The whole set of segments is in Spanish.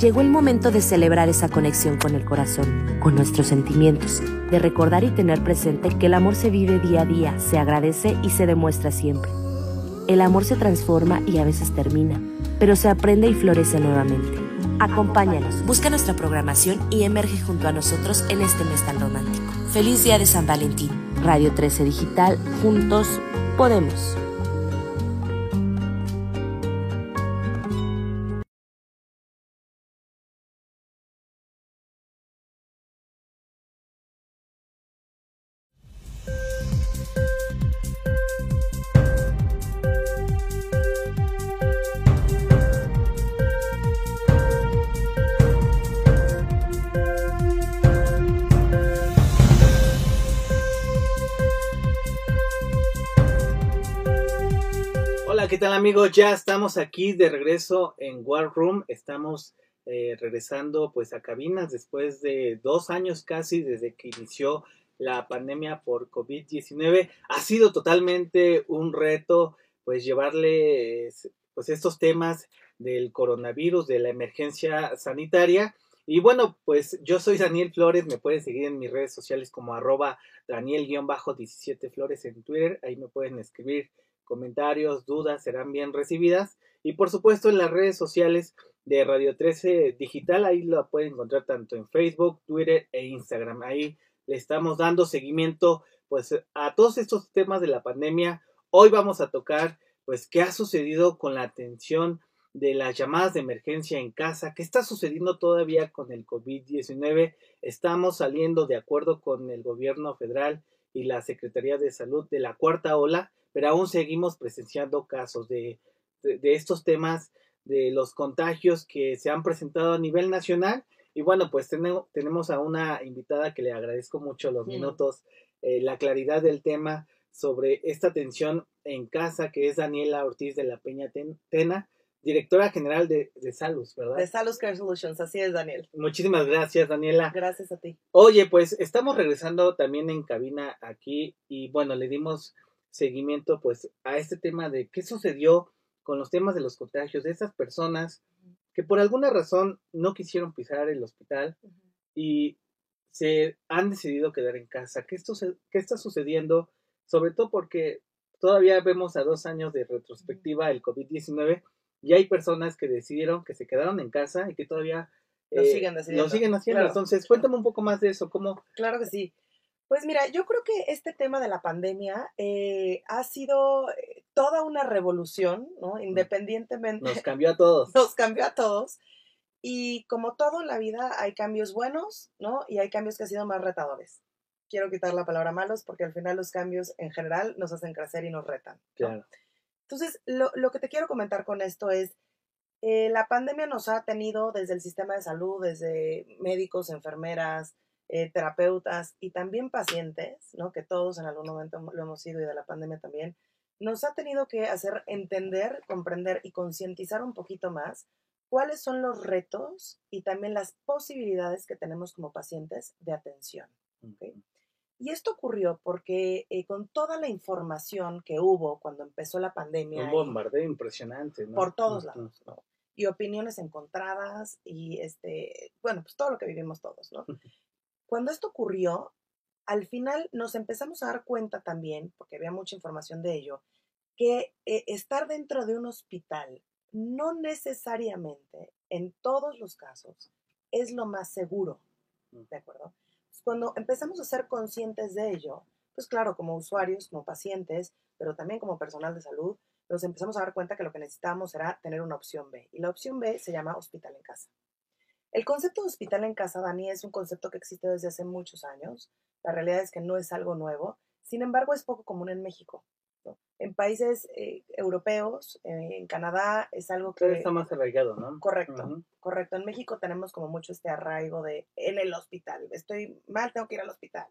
Llegó el momento de celebrar esa conexión con el corazón, con nuestros sentimientos, de recordar y tener presente que el amor se vive día a día, se agradece y se demuestra siempre. El amor se transforma y a veces termina, pero se aprende y florece nuevamente. Acompáñanos, busca nuestra programación y emerge junto a nosotros en este mes tan romántico. Feliz Día de San Valentín. Radio 13 Digital, juntos podemos. Amigos? Ya estamos aquí de regreso en War Room. Estamos eh, regresando pues a cabinas después de dos años casi desde que inició la pandemia por COVID-19. Ha sido totalmente un reto pues llevarle pues estos temas del coronavirus, de la emergencia sanitaria. Y bueno, pues yo soy Daniel Flores, me pueden seguir en mis redes sociales como arroba Daniel-17 Flores en Twitter, ahí me pueden escribir comentarios, dudas serán bien recibidas. Y por supuesto en las redes sociales de Radio 13 Digital, ahí lo pueden encontrar tanto en Facebook, Twitter e Instagram. Ahí le estamos dando seguimiento pues a todos estos temas de la pandemia. Hoy vamos a tocar pues qué ha sucedido con la atención de las llamadas de emergencia en casa, qué está sucediendo todavía con el COVID-19. Estamos saliendo de acuerdo con el gobierno federal y la Secretaría de Salud de la cuarta ola pero aún seguimos presenciando casos de, de, estos temas, de los contagios que se han presentado a nivel nacional. Y bueno, pues tenemos a una invitada que le agradezco mucho los minutos, eh, la claridad del tema sobre esta atención en casa, que es Daniela Ortiz de la Peña Tena, directora general de, de Salus, ¿verdad? De Salus Care Solutions, así es, Daniel. Muchísimas gracias, Daniela. Gracias a ti. Oye, pues estamos regresando también en cabina aquí y bueno, le dimos seguimiento pues a este tema de qué sucedió con los temas de los contagios de esas personas que por alguna razón no quisieron pisar el hospital y se han decidido quedar en casa. ¿Qué, esto ¿Qué está sucediendo? Sobre todo porque todavía vemos a dos años de retrospectiva el COVID-19 y hay personas que decidieron que se quedaron en casa y que todavía lo, siguen, lo siguen haciendo. Entonces, cuéntame un poco más de eso. ¿Cómo? Claro que sí. Pues mira, yo creo que este tema de la pandemia eh, ha sido eh, toda una revolución, ¿no? Independientemente. Nos cambió a todos. Nos cambió a todos. Y como todo en la vida, hay cambios buenos, ¿no? Y hay cambios que han sido más retadores. Quiero quitar la palabra malos porque al final los cambios en general nos hacen crecer y nos retan. Claro. Entonces, lo, lo, que te quiero comentar con esto es, eh, la pandemia nos ha tenido desde el sistema de salud, desde médicos, enfermeras, eh, terapeutas y también pacientes, ¿no? que todos en algún momento lo hemos sido y de la pandemia también, nos ha tenido que hacer entender, comprender y concientizar un poquito más cuáles son los retos y también las posibilidades que tenemos como pacientes de atención. Y esto ocurrió porque eh, con toda la información que hubo cuando empezó la pandemia. Un bombardeo impresionante, ¿no? Por todos lados, ¿no? Y opiniones encontradas y, este, bueno, pues todo lo que vivimos todos, ¿no? Cuando esto ocurrió, al final nos empezamos a dar cuenta también, porque había mucha información de ello, que eh, estar dentro de un hospital no necesariamente en todos los casos es lo más seguro, mm. ¿de acuerdo? Cuando empezamos a ser conscientes de ello, pues claro, como usuarios, como pacientes, pero también como personal de salud, nos empezamos a dar cuenta que lo que necesitábamos era tener una opción B. Y la opción B se llama hospital en casa. El concepto de hospital en casa, Dani, es un concepto que existe desde hace muchos años. La realidad es que no es algo nuevo. Sin embargo, es poco común en México. En países eh, europeos, eh, en Canadá, es algo que... está más arraigado, ¿no? Correcto, correcto. En México tenemos como mucho este arraigo de en el hospital. Estoy mal, tengo que ir al hospital.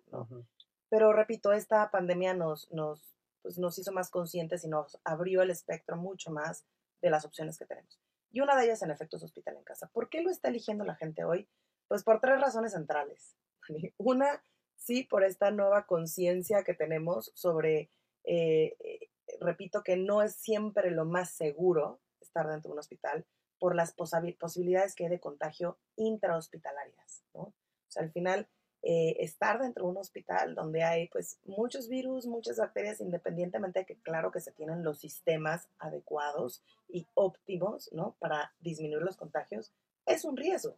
Pero repito, esta pandemia nos, nos, pues, nos hizo más conscientes y nos abrió el espectro mucho más de las opciones que tenemos. Y una de ellas, en efecto, es hospital en casa. ¿Por qué lo está eligiendo la gente hoy? Pues por tres razones centrales. Una, sí, por esta nueva conciencia que tenemos sobre, eh, eh, repito, que no es siempre lo más seguro estar dentro de un hospital. por las posibilidades que hay de contagio intrahospitalarias, ¿no? O sea, al final, eh, estar dentro de un hospital donde hay pues muchos virus, muchas bacterias, independientemente de que claro que se tienen los sistemas adecuados y óptimos, ¿no? Para disminuir los contagios, es un riesgo.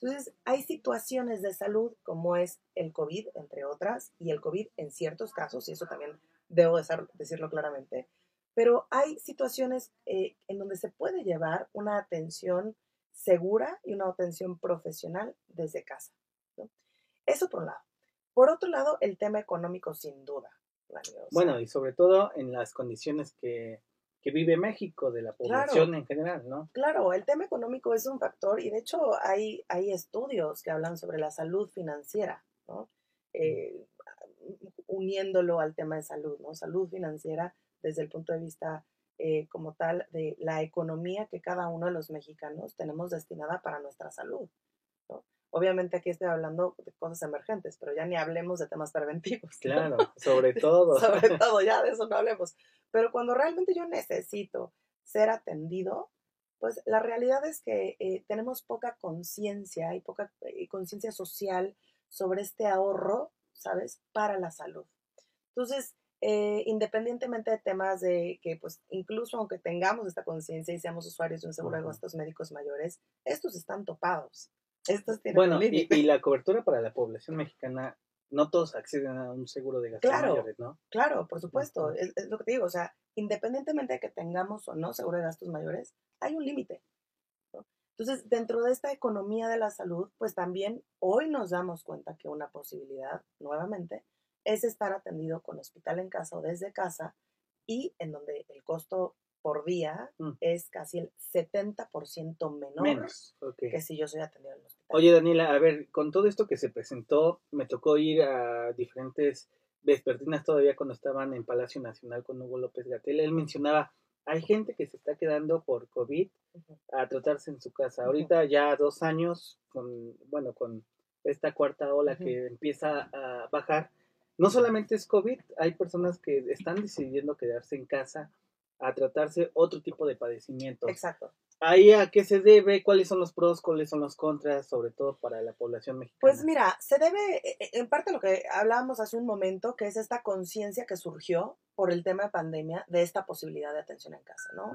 Entonces, hay situaciones de salud como es el COVID, entre otras, y el COVID en ciertos casos, y eso también debo decirlo claramente, pero hay situaciones eh, en donde se puede llevar una atención segura y una atención profesional desde casa. Eso por un lado. Por otro lado, el tema económico, sin duda. bueno, y sobre todo en las condiciones que, vive México, de la población en general, ¿no? Claro, el tema económico es un factor y de hecho hay, hay estudios que hablan sobre la salud financiera, ¿no? Eh, uniéndolo al tema de salud, ¿no? Salud financiera desde el punto de vista eh, como tal de la economía que cada uno de los mexicanos tenemos destinada para nuestra salud. Obviamente aquí estoy hablando de cosas emergentes, pero ya ni hablemos de temas preventivos. Claro, sobre todo. sobre todo, ya de eso no hablemos. Pero cuando realmente yo necesito ser atendido, pues la realidad es que eh, tenemos poca conciencia y poca eh, conciencia social sobre este ahorro, ¿sabes? Para la salud. Entonces, eh, independientemente de temas de que, pues, incluso aunque tengamos esta conciencia y seamos usuarios de un seguro de gastos médicos mayores, estos están topados. Estos tienen bueno, y, y, la cobertura para la población mexicana, no todos acceden a un seguro de gastos mayores, ¿no? Claro, por supuesto, es, lo que te digo, o sea, independientemente de que tengamos o no seguro de gastos mayores, hay un límite. Entonces, dentro de esta economía de la salud, pues también hoy nos damos cuenta que una posibilidad, nuevamente, es estar atendido con hospital en casa o desde casa y en donde el costo por día mm. es casi el 70% menor Menos. que si yo soy atendido en el hospital. Oye, Daniela, a ver, con todo esto que se presentó, me tocó ir a diferentes vespertinas todavía cuando estaban en Palacio Nacional con Hugo López Gatel. Él mencionaba, hay gente que se está quedando por COVID a tratarse en su casa. Ahorita ya dos años, con, bueno, con esta cuarta ola que empieza a bajar, no solamente es COVID, hay personas que están decidiendo quedarse en casa a tratarse otro tipo de padecimiento. Exacto. ¿Ahí a qué se debe? ¿Cuáles son los pros? ¿Cuáles son los contras? Sobre todo para la población mexicana. Pues mira, se debe, e, e, en parte lo que hablábamos hace un momento, que es esta conciencia que surgió por el tema de pandemia de esta posibilidad de atención en casa, ¿no?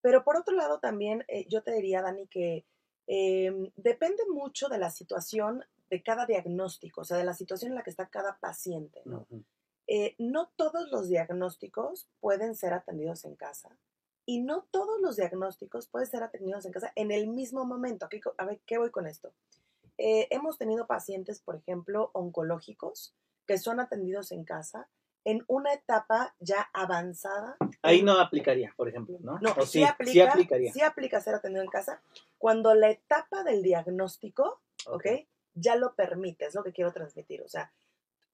Pero por otro lado también eh, yo te diría, Dani, que em, depende mucho de la situación de cada diagnóstico, o sea, de la situación en la que está cada paciente, ¿no? Eh, no todos los diagnósticos pueden ser atendidos en casa y no todos los diagnósticos pueden ser atendidos en casa en el mismo momento. a ver, ¿qué voy con esto? Eh, hemos tenido pacientes, por ejemplo, oncológicos que son atendidos en casa en una etapa ya avanzada. Ahí no aplicaría, por ejemplo, ¿no? No, sí, aplica, sí, aplicaría. Sí aplica ser atendido en casa cuando la etapa del diagnóstico, ¿ok? ya lo permite, es lo que quiero transmitir. O sea,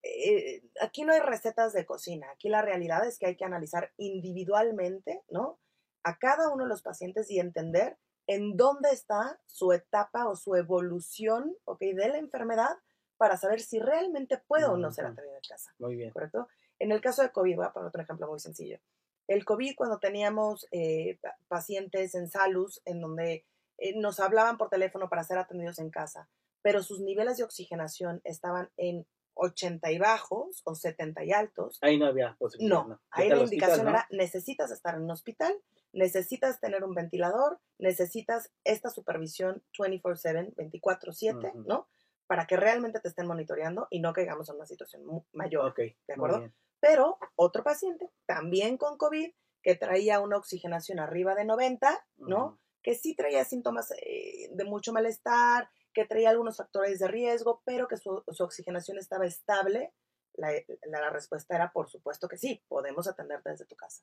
eh, aquí no hay recetas de cocina, aquí la realidad es que hay que analizar individualmente, ¿no? A cada uno de los pacientes y entender en dónde está su etapa o su evolución, ¿ok? De la enfermedad para saber si realmente puede o no ser atendido en casa. Muy bien. ¿Correcto? En el caso de COVID, voy a poner otro ejemplo muy sencillo. El COVID, cuando teníamos eh, pacientes en salus, en donde eh, nos hablaban por teléfono para ser atendidos en casa, pero sus niveles de oxigenación estaban en 80 y bajos o 70 y altos. Ahí no había posibilidad. No, ahí la indicación era necesitas estar en un hospital, necesitas tener un ventilador, necesitas esta supervisión 24/7, 24/7, ¿no? Para que realmente te estén monitoreando y no caigamos en una situación mayor. ¿De acuerdo? Pero otro paciente, también con COVID, que traía una oxigenación arriba de 90, ¿no? Que sí traía síntomas eh, de mucho malestar, que traía algunos factores de riesgo, pero que su, oxigenación estaba estable, la, respuesta era por supuesto que sí, podemos atenderte desde tu casa.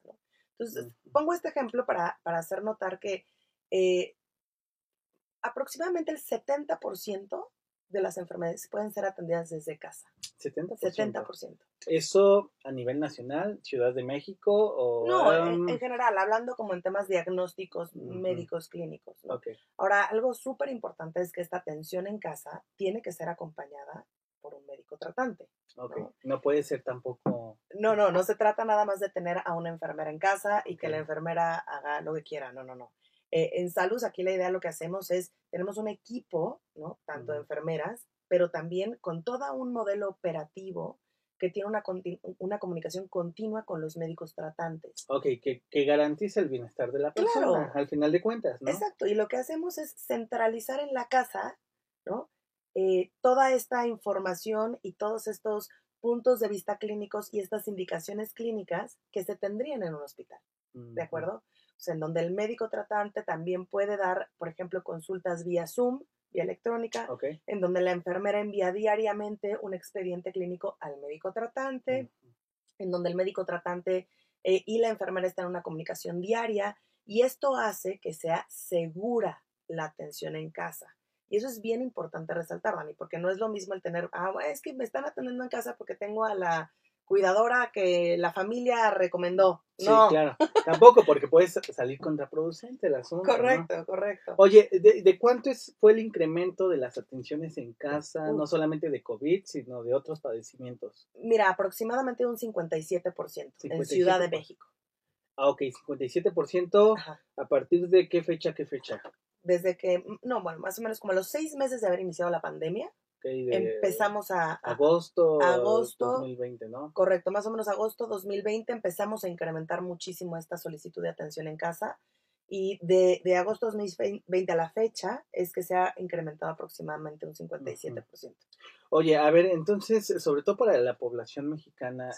Entonces, pongo este ejemplo para, hacer notar que eh, aproximadamente el 70% de las enfermedades pueden ser atendidas desde casa. 70%. 70%. ¿Eso a nivel nacional, Ciudad de México o...? No, en, general, hablando como en temas diagnósticos médicos clínicos. Ahora, algo súper importante es que esta atención en casa tiene que ser acompañada por un médico tratante. ¿no? no puede ser tampoco... No, no, no se trata nada más de tener a una enfermera en casa y que la enfermera haga lo que quiera, no, no, no. Eh, en salud, aquí la idea lo que hacemos es, tenemos un equipo, ¿no? Tanto de enfermeras, pero también con todo un modelo operativo que tiene una, una comunicación continua con los médicos tratantes. Ok, que, que garantice el bienestar de la persona, al final de cuentas, ¿no? Exacto, y lo que hacemos es centralizar en la casa, ¿no? Eh, toda esta información y todos estos puntos de vista clínicos y estas indicaciones clínicas que se tendrían en un hospital, ¿de acuerdo? O sea, en donde el médico tratante también puede dar, por ejemplo, consultas vía Zoom, vía electrónica, en donde la enfermera envía diariamente un expediente clínico al médico tratante, en donde el médico tratante eh, y la enfermera están en una comunicación diaria, y esto hace que sea segura la atención en casa. Y eso es bien importante resaltar, Dani, porque no es lo mismo el tener, ah, es que me están atendiendo en casa porque tengo a la cuidadora que la familia recomendó. Sí, claro. Tampoco, porque puedes salir contraproducente el asunto. Correcto, correcto. Oye, ¿de, cuánto es, fue el incremento de las atenciones en casa, no solamente de COVID, sino de otros padecimientos? Mira, aproximadamente un 57%, en Ciudad de México. Ah, ok, 57%. ¿A partir de qué fecha, qué fecha? Desde que, no, bueno, más o menos como los seis meses de haber iniciado la pandemia, empezamos a, agosto, agosto 2020, ¿no? Correcto, más o menos agosto 2020 empezamos a incrementar muchísimo esta solicitud de atención en casa y de, de agosto 2020 a la fecha es que se ha incrementado aproximadamente un 57%. Oye, a ver, entonces, sobre todo para la población mexicana,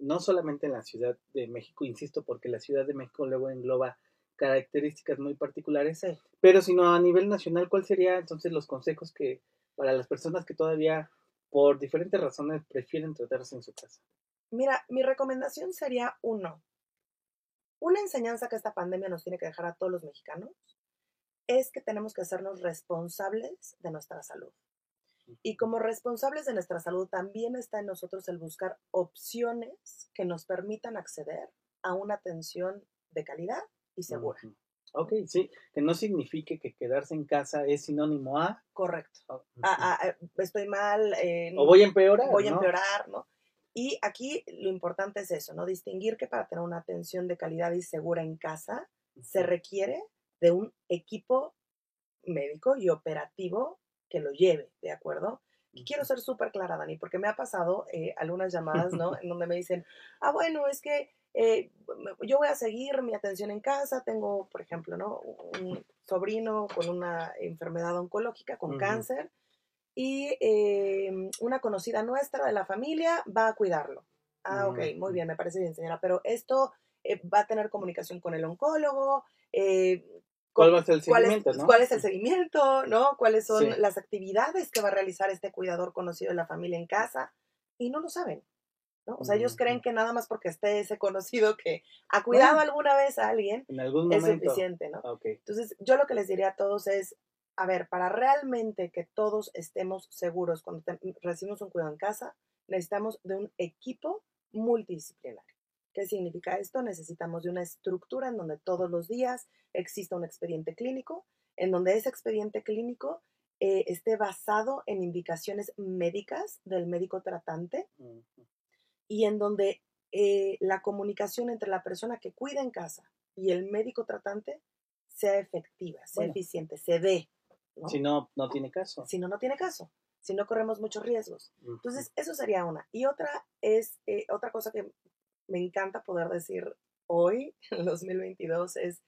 no solamente en la Ciudad de México, insisto, porque la Ciudad de México luego engloba características muy particulares, pero sino a nivel nacional, ¿cuál sería entonces los consejos que para las personas que todavía por diferentes razones prefieren tratarse en su casa? Mira, mi recomendación sería uno, una enseñanza que esta pandemia nos tiene que dejar a todos los mexicanos es que tenemos que hacernos responsables de nuestra salud. Y como responsables de nuestra salud también está en nosotros el buscar opciones que nos permitan acceder a una atención de calidad y segura. Ok, sí, que no signifique que quedarse en casa es sinónimo a... Correcto. Oh, eh, estoy mal. o voy a empeorar. Voy a empeorar, ¿no? Y aquí lo importante es eso, ¿no? Distinguir que para tener una atención de calidad y segura en casa se requiere de un equipo médico y operativo que lo lleve, ¿de acuerdo? Y quiero ser súper clara, Dani, porque me ha pasado eh, algunas llamadas, ¿no? en donde me dicen, ah, bueno, es que eh, yo voy a seguir mi atención en casa, tengo, por ejemplo, ¿no? un sobrino con una enfermedad oncológica, con cáncer, y eh, una conocida nuestra de la familia va a cuidarlo. Ah, ok, muy bien, me parece bien, señora, pero esto eh, va a tener comunicación con el oncólogo. ¿Cuál va a ser el seguimiento? ¿cuál es, ¿Cuál es el seguimiento? ¿no? ¿Cuáles son las actividades que va a realizar este cuidador conocido de la familia en casa? Y no lo saben. O sea, ellos creen que nada más porque esté ese conocido que ha cuidado alguna vez a alguien es suficiente, ¿no? Ah, Entonces, yo lo que les diría a todos es, a ver, para realmente que todos estemos seguros cuando recibimos un cuidado en casa, necesitamos de un equipo multidisciplinario. ¿Qué significa esto? Necesitamos de una estructura en donde todos los días exista un expediente clínico, en donde ese expediente clínico eh, esté basado en indicaciones médicas del médico tratante y en donde eh, la comunicación entre la persona que cuida en casa y el médico tratante sea efectiva, sea eficiente, se dé. Si no, no tiene caso. Si no, no tiene caso. Si no, corremos muchos riesgos. Entonces, eso sería una. Y otra es, eh, otra cosa que me encanta poder decir hoy, en 2022, es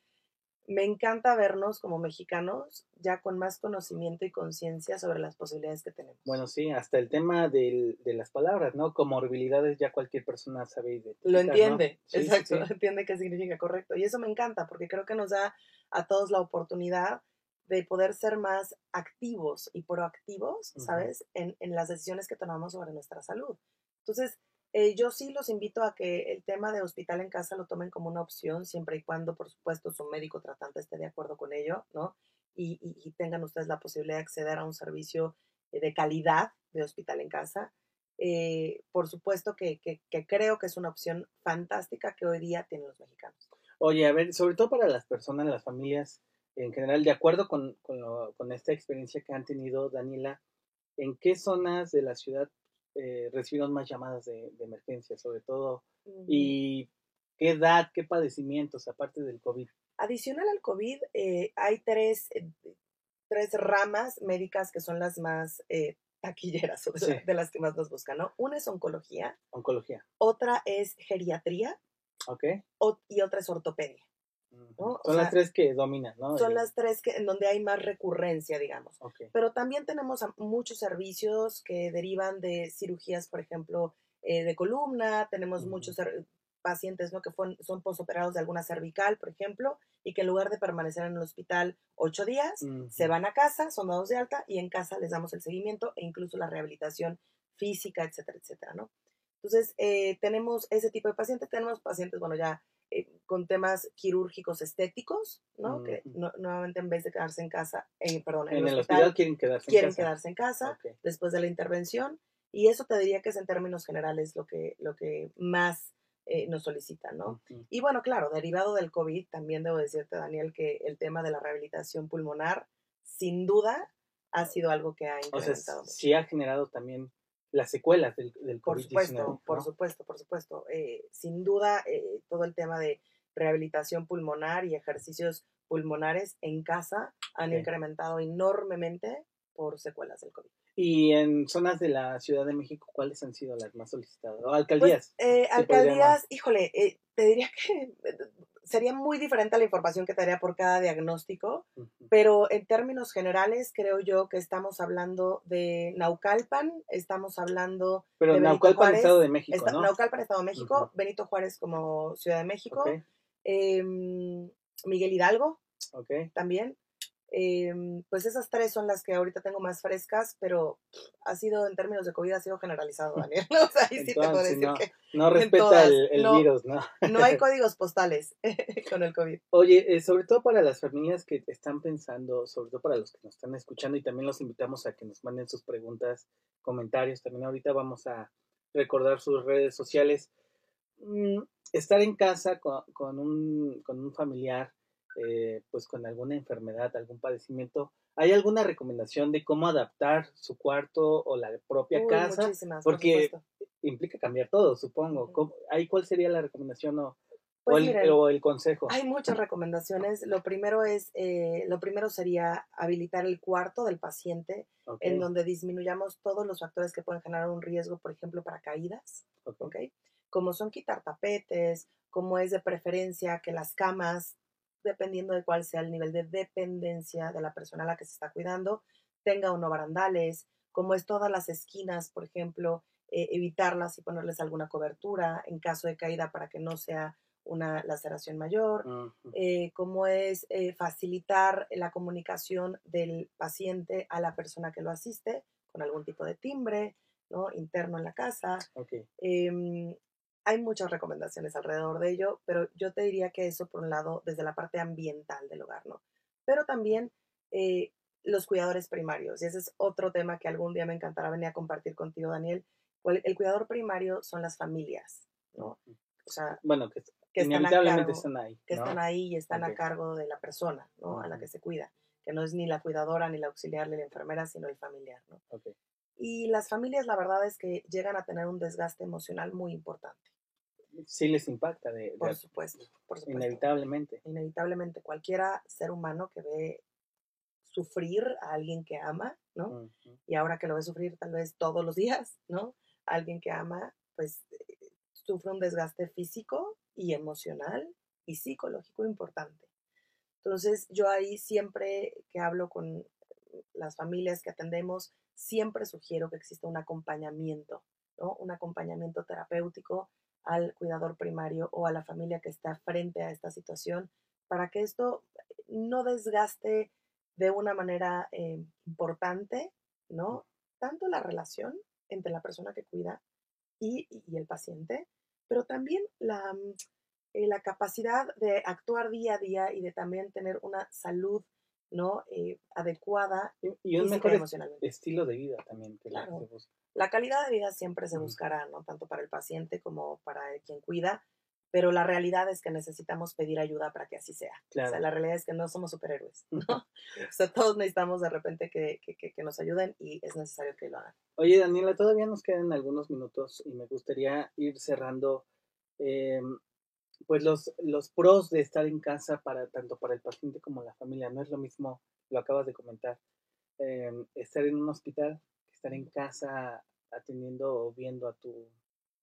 me encanta vernos como mexicanos ya con más conocimiento y conciencia sobre las posibilidades que tenemos. Bueno, sí, hasta el tema de las palabras, ¿no? Comorbilidades ya cualquier persona sabe Lo entiende, exacto, entiende qué significa correcto. Y eso me encanta porque creo que nos da a todos la oportunidad de poder ser más activos y proactivos, ¿sabes? en, en las decisiones que tomamos sobre nuestra salud. Entonces, eh, yo sí los invito a que el tema de hospital en casa lo tomen como una opción, siempre y cuando, por supuesto, su médico tratante esté de acuerdo con ello, ¿no? Y, tengan ustedes la posibilidad de acceder a un servicio eh, de calidad de hospital en casa. Eh, por supuesto que, creo que es una opción fantástica que hoy día tienen los mexicanos. Oye, a ver, sobre todo para las personas, las familias en general, de acuerdo con, con esta experiencia que han tenido, Daniela, ¿en qué zonas de la ciudad eh, recibieron más llamadas de, emergencia, sobre todo. ¿Y qué edad, qué padecimientos, aparte del COVID? Adicional al COVID, eh, hay tres, eh, tres ramas médicas que son las más eh, taquilleras o de, Sí. de las que más nos buscan, ¿no? Una es oncología, Oncología. otra es geriatría ¿Ok? o- y otra es ortopedia. ¿No? O Son las tres que dominan, ¿no? Son las tres que, en donde hay más recurrencia, digamos. Ok. Pero también tenemos muchos servicios que derivan de cirugías, por ejemplo, eh, de columna, tenemos muchos pacientes ¿no? que fue- son posoperados de alguna cervical, por ejemplo, y que en lugar de permanecer en el hospital ocho días, se van a casa, son dados de alta y en casa les damos el seguimiento e incluso la rehabilitación física, etcétera, etcétera, ¿no? Entonces, eh, tenemos ese tipo de pacientes, tenemos pacientes, bueno, ya eh, con temas quirúrgicos estéticos, ¿no? Que no- nuevamente en vez de quedarse en casa, eh, perdón, en, En el hospital quieren quedarse en quieren casa. quedarse en casa después de la intervención y eso te diría que es en términos generales lo que, lo que más eh, nos solicitan, ¿no? Y bueno, claro, derivado del COVID, también debo decirte, Daniel, que el tema de la rehabilitación pulmonar, sin duda, ha sido algo que ha O sea, incrementado mucho. sí ha generado también las secuelas del, del Por COVID-19. supuesto, por supuesto, por supuesto. Eh, sin duda, eh, todo el tema de rehabilitación pulmonar y ejercicios pulmonares en casa han incrementado enormemente por secuelas del COVID. Y en zonas de la Ciudad de México, ¿cuáles han sido las más solicitadas? O alcaldías. Pues, eh, se podría alcaldías, híjole, eh, te diría que eh, sería muy diferente la información que te daría por cada diagnóstico, pero en términos generales creo yo que estamos hablando de Naucalpan, estamos hablando Pero de Benito Naucalpan, Juárez, Estado de México, Esta- ¿no? Naucalpan, Estado de México. Benito Juárez como Ciudad de México, em, Miguel Hidalgo también. Em, pues esas tres son las que ahorita tengo más frescas, pero ha sido, en términos de COVID, ha sido generalizado, Daniel. O sea, ahí sí te puedo Entonces, decir no, que No en respeta todas, el, el no. virus, ¿no? no hay códigos postales con el COVID. Oye, eh, sobre todo para las familias que están pensando, sobre todo para los que nos están escuchando, y también los invitamos a que nos manden sus preguntas, comentarios. También ahorita vamos a recordar sus redes sociales. Mm, estar en casa con, con un, con un familiar, eh, pues con alguna enfermedad, algún padecimiento, ¿hay alguna recomendación de cómo adaptar su cuarto o la propia Uy, casa? por Porque supuesto. implica cambiar todo, supongo. ¿Cómo- ¿Ahí cuál sería la recomendación o, o Pues el, miren, o el consejo? Hay muchas recomendaciones. Lo primero es, eh, lo primero sería habilitar el cuarto del paciente en donde disminuyamos todos los factores que pueden generar un riesgo, por ejemplo, para caídas, ok. ¿ok? Como son quitar tapetes, como es de preferencia que las camas, dependiendo de cuál sea el nivel de dependencia de la persona a la que se está cuidando, tenga o no barandales, como es todas las esquinas, por ejemplo, eh, evitarlas y ponerles alguna cobertura en caso de caída para que no sea una laceración mayor, eh, como es eh, facilitar la comunicación del paciente a la persona que lo asiste con algún tipo de timbre, ¿no? Interno en la casa. Em, hay muchas recomendaciones alrededor de ello, pero yo te diría que eso por un lado desde la parte ambiental del hogar, ¿no? Pero también eh, los cuidadores primarios, y ese es otro tema que algún día me encantará venir a compartir contigo, Daniel. El cuidador primario son las familias, ¿no? O sea, Bueno, que, que están a cargo, están ahí. que ¿no? están ahí y están Ok. a cargo de la persona, ¿no? A la que se cuida, que no es ni la cuidadora, ni la auxiliar, ni la enfermera, sino el familiar, ¿no? Ok. Y las familias, la verdad es que llegan a tener un desgaste emocional muy importante, Sí les impacta, de, de- por supuesto, por supuesto. inevitablemente. Inevitablemente, cualquiera ser humano que ve sufrir a alguien que ama, ¿no? Y ahora que lo ve sufrir tal vez todos los días, ¿no? Alguien que ama, pues eh, sufre un desgaste físico y emocional y psicológico importante. Entonces, yo ahí siempre que hablo con las familias que atendemos, siempre sugiero que exista un acompañamiento, ¿no? Un acompañamiento terapéutico al cuidador primario o a la familia que está frente a esta situación para que esto no desgaste de una manera eh, importante, ¿no? Tanto la relación entre la persona que cuida y, y el paciente, pero también la, mm, eh, la capacidad de actuar día a día y de también tener una salud, ¿no? Eh, adecuada Y, y un mejor emocionalmente. estilo de vida también que la- Claro. se busca. La calidad de vida siempre se buscará, ¿no? Tanto para el paciente como para el quien cuida, pero la realidad es que necesitamos pedir ayuda para que así sea. O Claro. sea, la realidad es que no somos superhéroes, ¿no? o sea, todos necesitamos de repente que, que- que- que nos ayuden y es necesario que lo hagan. Oye, Daniela, todavía nos quedan algunos minutos y me gustaría ir cerrando. eh, pues los, los pros de estar en casa para tanto para el paciente como la familia. No es lo mismo, lo acabas de comentar, em, estar en un hospital estar en casa atendiendo o viendo a tu,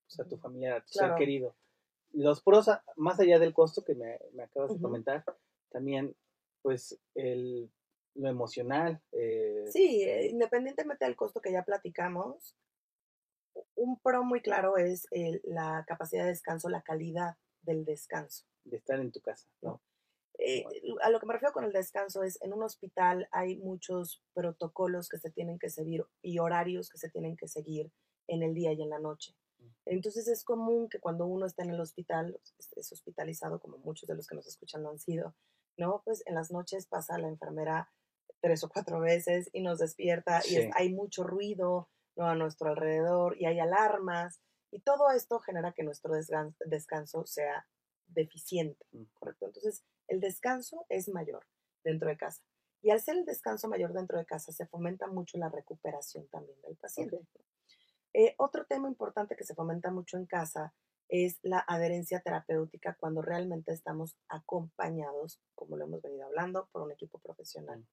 pues, a tu familiar, a tu ser querido. Los pros, más allá del costo que me, acabas de comentar, también pues el, lo emocional. Eh, sí, eh, independientemente del costo que ya platicamos, un pro muy claro es la capacidad de descanso, la calidad del descanso. De estar en tu casa, ¿no? Eh, a lo que me refiero con el descanso es, en un hospital hay muchos protocolos que se tienen que seguir y horarios que se tienen que seguir en el día y en la noche. Mm. Entonces es común que cuando uno está en el hospital, es hospitalizado, como muchos de los que nos escuchan lo han sido, ¿no? Pues en las noches pasa la enfermera tres o cuatro veces y nos despierta y hay mucho ruido ¿no? a nuestro alrededor y hay alarmas y todo esto genera que nuestro descanso sea deficiente, mm. ¿correcto? Entonces, el descanso es mayor dentro de casa. Y al ser el descanso mayor dentro de casa, se fomenta mucho la recuperación también del paciente. Eh, otro tema importante que se fomenta mucho en casa es la adherencia terapéutica cuando realmente estamos acompañados, como lo hemos venido hablando, por un equipo profesional.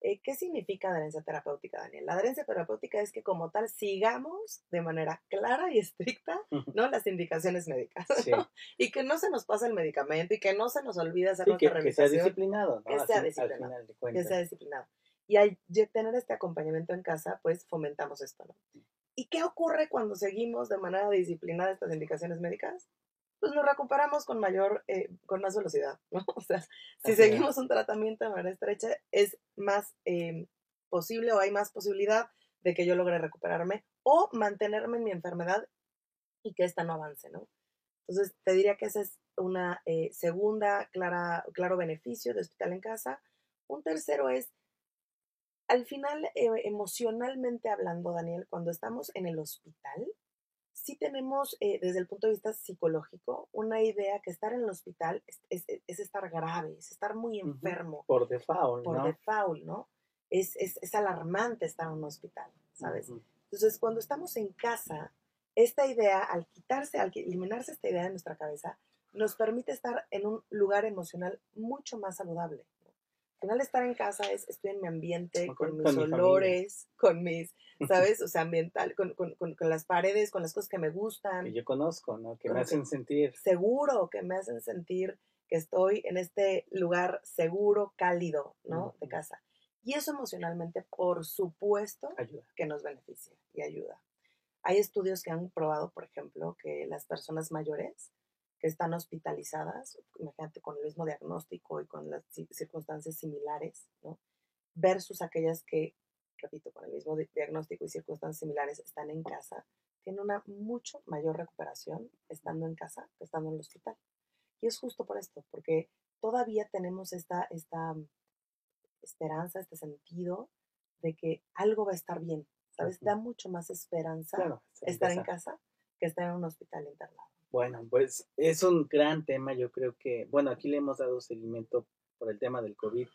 Eh, ¿Qué significa adherencia terapéutica, Daniel? La adherencia terapéutica es que como tal sigamos de manera clara y estricta ¿no? las indicaciones médicas y que no se nos pase el medicamento y que no se nos olvide hacer nuestra que, Que sea disciplinado. Que sea disciplinado. Que sea disciplinado. Y al tener este acompañamiento en casa, pues fomentamos esto. ¿no? ¿Y qué ocurre cuando seguimos de manera disciplinada estas indicaciones médicas? Pues nos recuperamos con mayor, eh, con más velocidad, ¿no? O sea, si seguimos un tratamiento de manera estrecha, es más em, posible o hay más posibilidad de que yo logre recuperarme o mantenerme en mi enfermedad y que esta no avance, ¿no? Entonces, te diría que ese es una eh, segunda clara, claro beneficio de hospital en casa. Un tercero es, al final, eh, emocionalmente hablando, Daniel, cuando estamos en el hospital, sí tenemos eh, desde el punto de vista psicológico una idea que estar en el hospital es, estar grave, es estar muy enfermo. Por default, Por ¿no? default, ¿no? Es, es, alarmante estar en un hospital, ¿sabes? Entonces, cuando estamos en casa, esta idea, al quitarse, al eliminarse esta idea de nuestra cabeza, nos permite estar en un lugar emocional mucho más saludable. Al final estar en casa es, estoy en mi ambiente, con, mis olores, con mis, ¿sabes? O sea, ambiental, con, con, con, las paredes, con las cosas que me gustan. Que yo conozco, ¿no? Que me hacen sentir. Seguro, que me hacen sentir que estoy en este lugar seguro, cálido, ¿no? De casa. Y eso emocionalmente, por supuesto, que nos beneficia y ayuda. Hay estudios que han probado, por ejemplo, que las personas mayores que están hospitalizadas, imagínate con el mismo diagnóstico y con las circunstancias similares, ¿no? versus aquellas que, repito, con el mismo diagnóstico y circunstancias similares están en casa, tienen una mucho mayor recuperación estando en casa que estando en el hospital. Y es justo por esto, porque todavía tenemos esta, esta esperanza, este sentido de que algo va a estar bien, ¿sabes? Da mucho más esperanza estar en casa que estar en un hospital internado. Bueno, pues es un gran tema. Yo creo que, bueno, aquí le hemos dado seguimiento por el tema del COVID,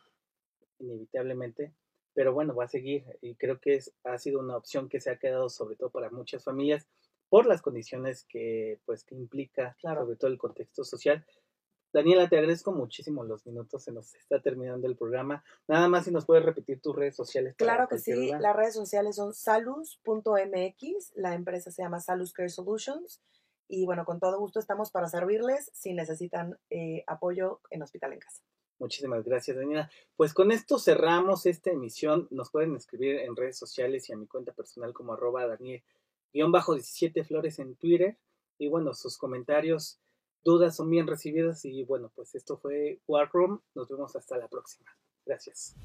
inevitablemente, pero bueno, va a seguir y creo que es, ha sido una opción que se ha quedado sobre todo para muchas familias por las condiciones que, pues, que implica, sobre todo el contexto social. Daniela, te agradezco muchísimo los minutos, se nos está terminando el programa. Nada más si nos puedes repetir tus redes sociales. Claro que sí, las redes sociales son salus.mx, la empresa se llama Salus Care Solutions y bueno, con todo gusto estamos para servirles si necesitan eh, apoyo en Hospital en Casa. Muchísimas gracias, Daniela. Pues con esto cerramos esta emisión. Nos pueden escribir en redes sociales y a mi cuenta personal como arroba Daniel-17 Flores en Twitter. Y bueno, sus comentarios, dudas son bien recibidas. Y bueno, pues esto fue War Room. Nos vemos hasta la próxima. Gracias.